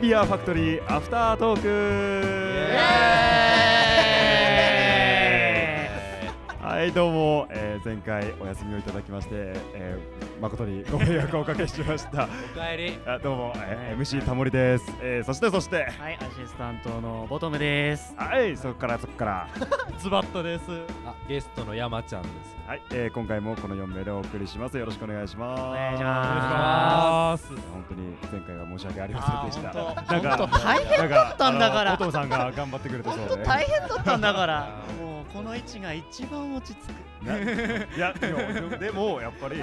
ビアファクトリーアフタートークはいどうも、えー、前回お休みをいただきまして、えー、誠にご迷惑をおかけしました。おかえり。あどうも、えー、MC タモリです、えー、そしてそして。はい、アシスタントのボトムです。はいそこからそこから。ズバットです。あゲストの山ちゃんです。はい、えー、今回もこの4名でお送りします。よろしくお願いします。お願いしおます。本当に前回は申し訳ありませんでした。なんか本当大変だったんだから。なんかあのお父さんが頑張ってくれたそうで。大変だったんだから、もうこの位置が一番落ち着く。ないやでもでもやっぱり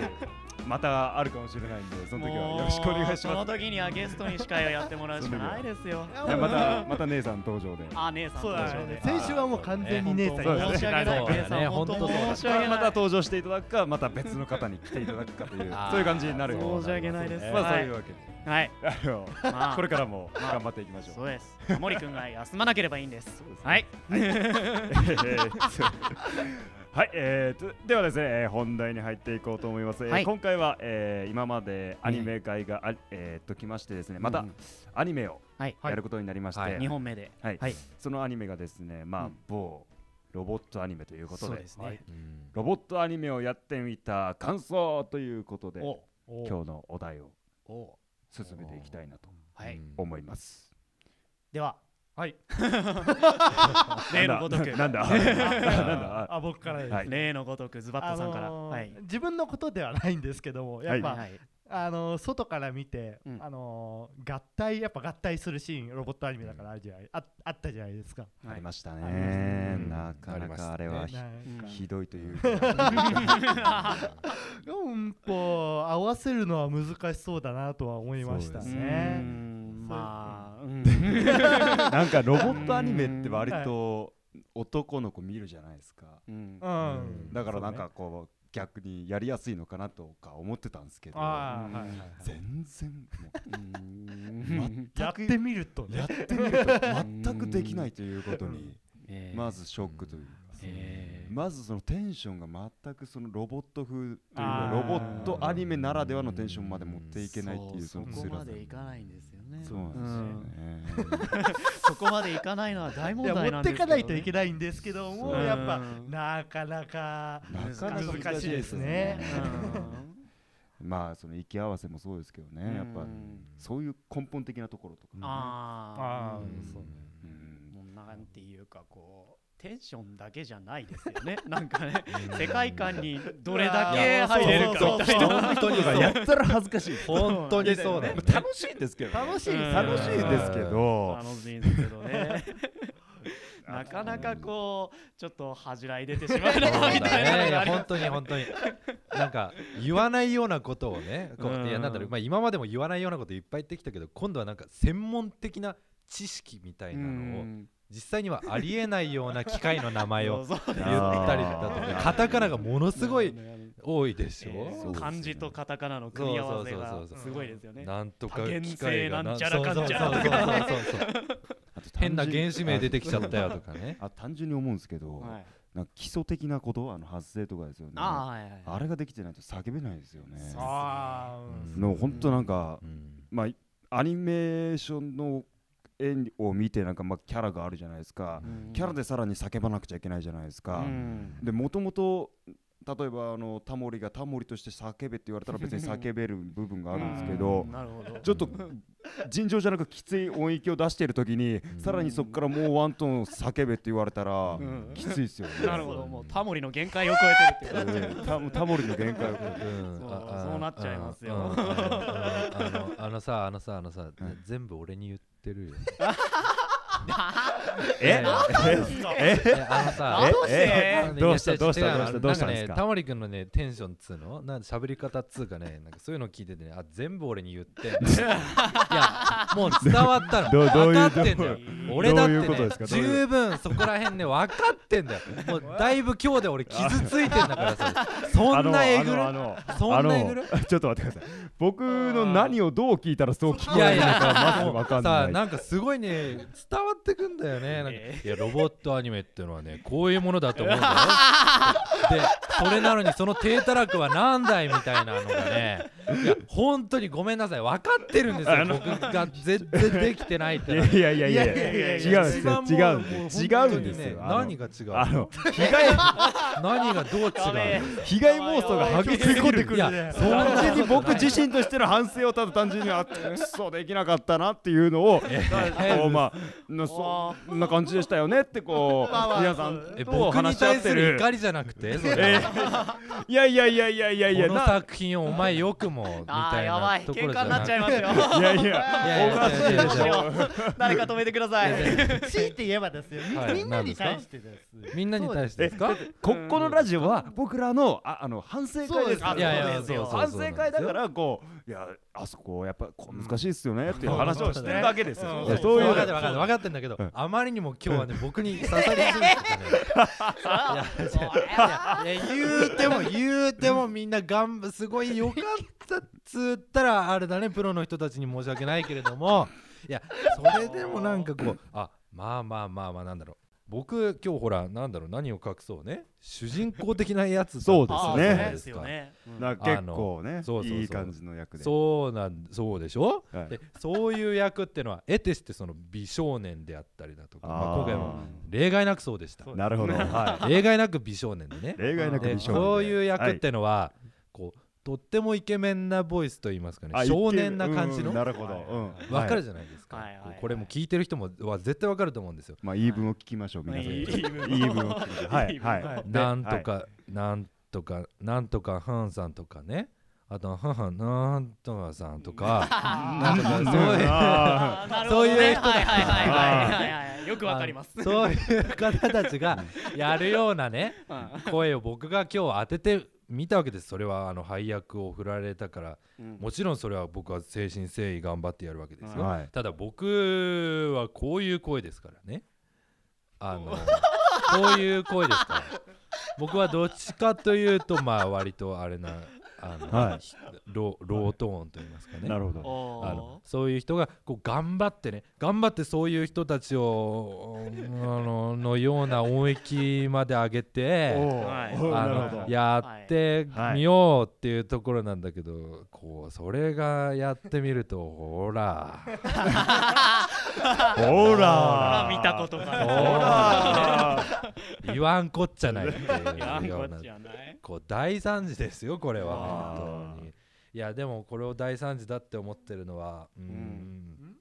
またあるかもしれないんでその時はよろしくお願いしそのます時にはゲストに司会をやってもらうしかないですよ。いやまたまた姉さん登場であ、姉さん登場で。。先週はもう完全に姉さん申し訳ない。ね姉さん、本当申し訳ない。また登場していただくかまた別の方に来ていただくかというそういう感じになるよ申し訳ないですまあはいそういうわけではい。あのまあ。これからも頑張っていきましょう。そうです。森くんが休まなければいいんです。はい。えーはい、えーと、ではですね、えー本題に入っていこうと思います。えーはい。今回は、えー今までアニメ会があ、えーときましてですね、また、うんアニメをはい。やることになりまして、はい。二本目で。はい。はい。そのアニメがですね、まあ、うん。某ロボットアニメということで。ですね。ロボットアニメをやってみた感想ということで、お、今日のお題を。お、進めていきたいなとはい。思います。では、はい。例のごとく。なんだ？あ、僕から例のごとくズバットさんから。自分のことではないんですけども、やっぱ、はい。あのー外から見て、うん。あのー合体やっぱ合体するシーンロボットアニメだからあるじゃない、ああったじゃないですか。ありましたね。うんなかなかあれはひなんか。うんひどいといううん こう合わせるのは難しそうだなとは思いましたそううーね。ん。まあ、うん。なんかロボットアニメって割と男の子見るじゃないですか。うん。うん。だからなんかこう逆にやりやすいのかなとか思ってたんですけど。全然やってみるとやね。ってみると 全くできないということにえー。まずショックというか。えー。まずそのテンションが全くそのロボット風というかロボットアニメならではのテンションまで持っていけないっていうそそこまでいかないんですよね。そうなんですよね。そこまでいかないのは大問いや持って題なんですけど、ね。かないといけないんですけども、やっぱうんなかなかなかなか難しいですね。まあその息合わせもそうですけどね。やっぱうんそういう根本的なところとかああ、あーうん。そううん。もうなんていうかこうテンションだけじゃないですよね。なんかね、世界観にどれだけ入れるかみたいな。本当にやったら恥ずかしい本当にそうだ楽しいんですけどね。楽しい楽しいんですけど。楽しいんですけどね。なかなかこうちょっと恥じらい出てしまうみたいな。だね。いや本当に本当に。なんか言わないようなことをねこううんいやなんだろう、まあ、今までも言わないようなこといっぱい言ってきたけど今度はなんか専門的な知識みたいなのを実際にはありえないような機械の名前を 言ったりだとかカタカナがものすごい多いでしょ、えー漢字とカタカナの組み合わせがそうそうそうそうすごいですよね。なんとか機械が性なんちゃらかんちゃらとかそうそうそうそうそうあと変な原子名出てきちゃったよとかね。あ単純に思うんですけどはい。なんか基礎的なことあの発声とかですよね。ああはいはいはい。あれができてないと叫べないですよね。あうん。の本当なんかうん。まあアニメーションの絵を見てなんかまあキャラがあるじゃないですか。うん。キャラでさらに叫ばなくちゃいけないじゃないですか。うん。でもともと例えばあのタモリがタモリとして叫べって言われたら別に叫べる部分があるんですけどうん。なるほど。ちょっと尋常じゃなくきつい音域を出している時にさらにそこからもうワントーン叫べって言われたらん。きついですよね。なるほど。もうタモリの限界を超えてるっていう。うんタタモリの限界を超えてうん。そうそうなっちゃいますよ。あのあのさあのさあのさ全部俺に言ってるよ。え？え？あのさどうして？どうした？どうした？どうした？どうしたんですか？タモリ君のねテンションっつうの？なん喋り方っつうかねなんかそういうの聞いててねあ全部俺に言って いやもう伝わったの。どうどういう分かってんだよ。ど俺だって十分そこら辺ね分かってんだよ。もうだいぶ今日で俺傷ついてんだからさ。そんなえぐる？そんなえぐる？あのちょっと待ってください。僕の何をどう聞いたらそう聞こえるのかまず分かんない。さあなんかすごいね伝わわってくんだよね。いやロボットアニメっていうのはねこういうものだと思うんだよ。でそれなのにその低たらくは何だいみたいなのがねいや本当にごめんなさい。分かってるんですよ。僕が全然できてないっていやいやいやいや違やうんですよ違うんです違うんですよ。何が違うあの被害何がどう違う被害妄想が激しすぎる。いや単純に僕自身としての反省をただ単純にあくっそできなかったなっていうのをこうまあなそそんな感じでしたよねってこう皆さんえと話し合ってる。る怒りじゃなくてそれえいやいやいやいやいやいやこのな作品をお前よくもみあたいーやばないところじゃ喧嘩になっちゃいなますよ。いやいやいやいやおかしいでしょ。誰か止めてください 強いて言えばですよ。みはい。みんなに対してです。みんなに対してえです。かここのラジオは僕らのああの反省会ですから。そうです。いやいやそうです。よそうそう。反省会だからこういやあそこやっぱこう難しいっすよねっていう話をしてるだけですよ。そういう分かってる分かってる。分かってるんだけど、うん。あまりにも今日はね僕に 刺さりすぎてね。いやいやいや言うても言うてもみんながんすごい良かったっつったらあれだねプロの人たちに申し訳ないけれどもいやそれでもなんかこうあまあまあまあまあなんだろう。僕今日ほらなんだろう何を隠そうね。主人公的なやつそうですね。ですよね。うん。なんか結構ねそうそうそう。いい感じの役で。そうなんそうでしょ、はい。でそういう役ってのは得てしてその美少年であったりだとかまあ、今回も例外なくそうでした。なるほどは 例外なく美少年でね。い 例外なくで美少年で。こういう役っはいてのは、こうとってもイケメンなボイスと言いますかねあ少年な感じの？うんなるほど。うん。わかるはいじゃないですか、はいはいはい。これも聞いてる人もは絶対わかると思うんですよ、まあ言い分を聞きましょう皆さんいいいい分を聞きましょうはい。はい。でなんとか、はい。なんとかなんとかハンさんとかね。あとははなんとかさんとか。なんとかそういうそういう人だはいはいはいはいはいはいよくわかりますそういう方たちがやるようなねうん声を僕が今日当ててみたわけです。それはあの配役を振られたから。うん。もちろんそれは僕は誠心誠意頑張ってやるわけですよ、はい。ただ僕はこういう声ですからね。あのこういう声ですから。僕はどっちかというとまあ割とあれなあの、はい。ロロートーンと言いますかね。なるほど。あのそういう人がこう頑張ってね頑張ってそういう人たちをあののような音域まで上げてはい。あおーなるほのど。やってみようっていうところなんだけど、こうそれがやってみると ほら。ほほらら見たことが。ほないら。言わんこっちゃないっていうな。んこっようなちゃない。こう大惨事ですよこれは本当に。いやでもこれを大惨事だって思ってるのはうーんん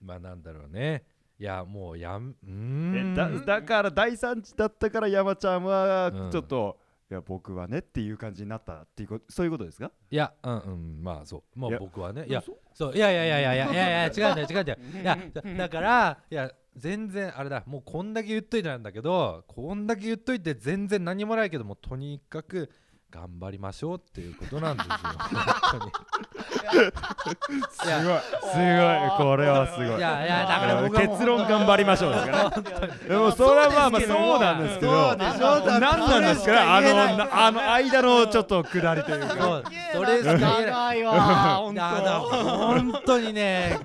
まあなんだろうね。いやもうやんうん。だだから第三次だったから山ちゃんはうん。ちょっと、いや僕はねっていう感じになったっていうことそういうことですか？いやうんうんまあそう。もいうや僕はねいやそういやいやいやいやいやいやいや違うんだよ違うんだよ。いやだだからいや全然あれだ。もうこんだけ言っといてなんだけどこんだけ言っといて全然何もないけどもとにかく頑張りましょうっていうことなんですよ。本当に。すごい。すごい。これはすごい。いやいやだから結論頑張りましょうですから。でもそれはまあまあそうなんですけど。そうでしょ何なんですかあのなあの間のちょっと下りというそかう。それしか言えない長いわ。本当にね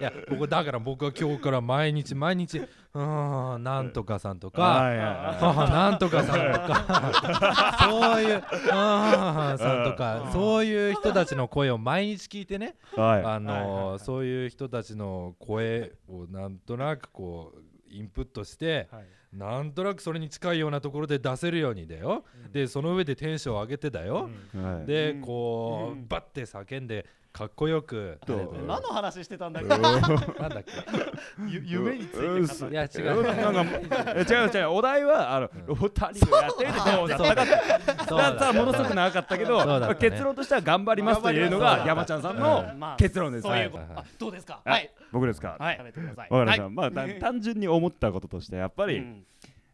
いや僕だから僕は今日から毎日毎日うーんなんとかさんとか、なんとかさんとかそういう母さんとかそういう人たちの声を毎日聞いてねはい。はいあのーそういう人たちの声をなんとなくこうインプットしてはい。なんとなくそれに近いようなところで出せるようにだよ。でその上でテンションを上げてだよ。はいでうん。こうんうバッて叫んでかっこよく何の話してたんだっけ？なんだっけ？ゆ夢についていや違う。なんかえ違う違う。お題はあのロボットアニメをやってみてどうだった。かってそうだ。ったらものすごく長かったけど結論としては頑張りますというのが山ちゃんさんのまあ結論です。そういうこはい。と。あどうですか？ははいい。僕ですか？はい。食べてください。わかりました、はい。まあた 単純に思ったこととしてやっぱり、うん。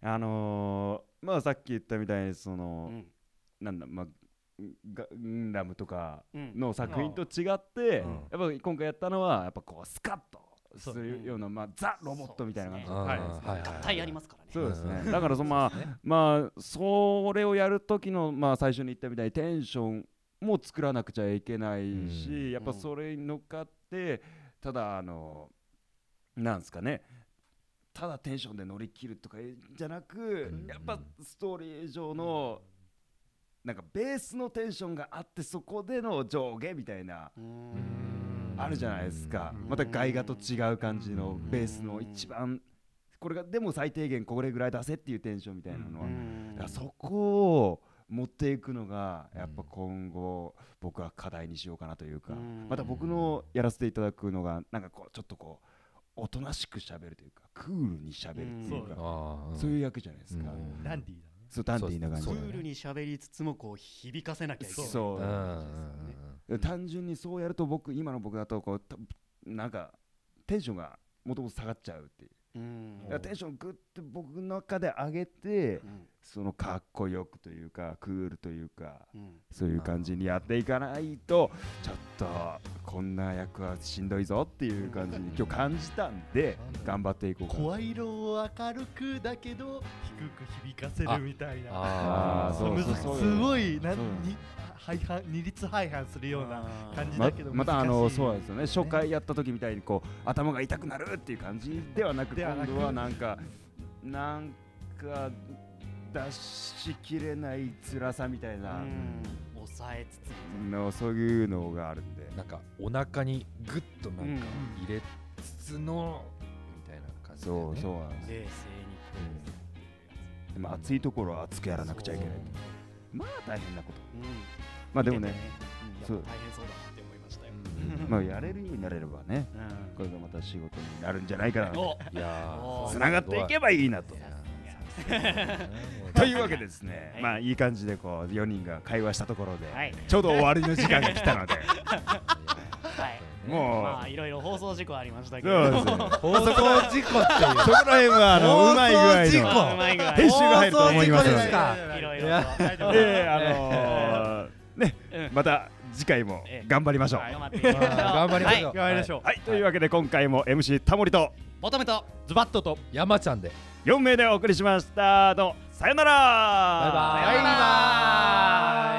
あのーまあさっき言ったみたいにその、うん。なんだまあガンダムとかうん。の作品と違って、うん。やっぱり今回やったのはやっぱこうスカッとするような、まあ、ザ・ロボットみたいな感じ。あーのはい。はい。はい合体やりますからね。そうですね、うん。だからそのまあまあそれをやる時のまあ最初に言ったみたいにテンションも作らなくちゃいけないし、うん。やっぱそれに乗っかってただあのなんですかね。ただテンションで乗り切るとかじゃなく、やっぱストーリー上のなんかベースのテンションがあってそこでの上下みたいなあるじゃないですか。また外画と違う感じのベースの一番これがでも最低限これぐらい出せっていうテンションみたいなのは。だからそこを持っていくのがやっぱ今後僕は課題にしようかなというか。また僕のやらせていただくのがなんかこうちょっとこうおとなしくしゃべるというかクールにしゃべるっていうか。そういう役じゃないですか。うん。ダンディーだ。ねそうダンディーな感じクールに喋りつつもこう響かせなきゃいけない。そう。うん。うんうん単純にそうやると僕今の僕だとこうたなんかテンションがもともと下がっちゃうっていう。うん。テンショングッて僕の中で上げてうんそのかっこよくというかクールというかうん。そういう感じにやっていかないとちょっとこんな役はしんどいぞっていう感じに今日感じたんで頑張っていこうかな。声色を明るくだけど低く響かせるみたいな。あー。そうむずそう。すごいに廃反二律背反するような感じまだけどまたあのそうなんですよね。初回やった時みたいにこう頭が痛くなるっていう感じではなくではなく。今度はなんかなんか出しきれない辛さみたいな。うん。抑えつつのそういうのがあるんでなんかお腹にグッとなんか入れつつのみたいな感じだよね。そうそうなんです冷静にこでも熱いところは熱くやらなくちゃいけないまあ大変なこと。ううん。まあでもねそう。大変そうだなって思いましたよ。まあやれるようになれればねうん。これがまた仕事になるんじゃないかなつながっていけばいいなと というわけでですね、はい。まあいい感じでこう4人が会話したところで、はい。ちょうど終わりの時間が来たので。はい。もうまあいろいろ放送事故ありましたけど。放送事故っていう。そこら辺はあのうまい具合のうまい具合編集が入ると思いますいろいろといや大丈夫えー、あのー、ね、うん。また次回もええ。頑張りましょう。頑張りましょう。はい頑張りましょう。はい、というわけで今回も MC タモリと求めとズバッとと山ちゃんで。4名でお送りしました。どうもさよなら。バイバイ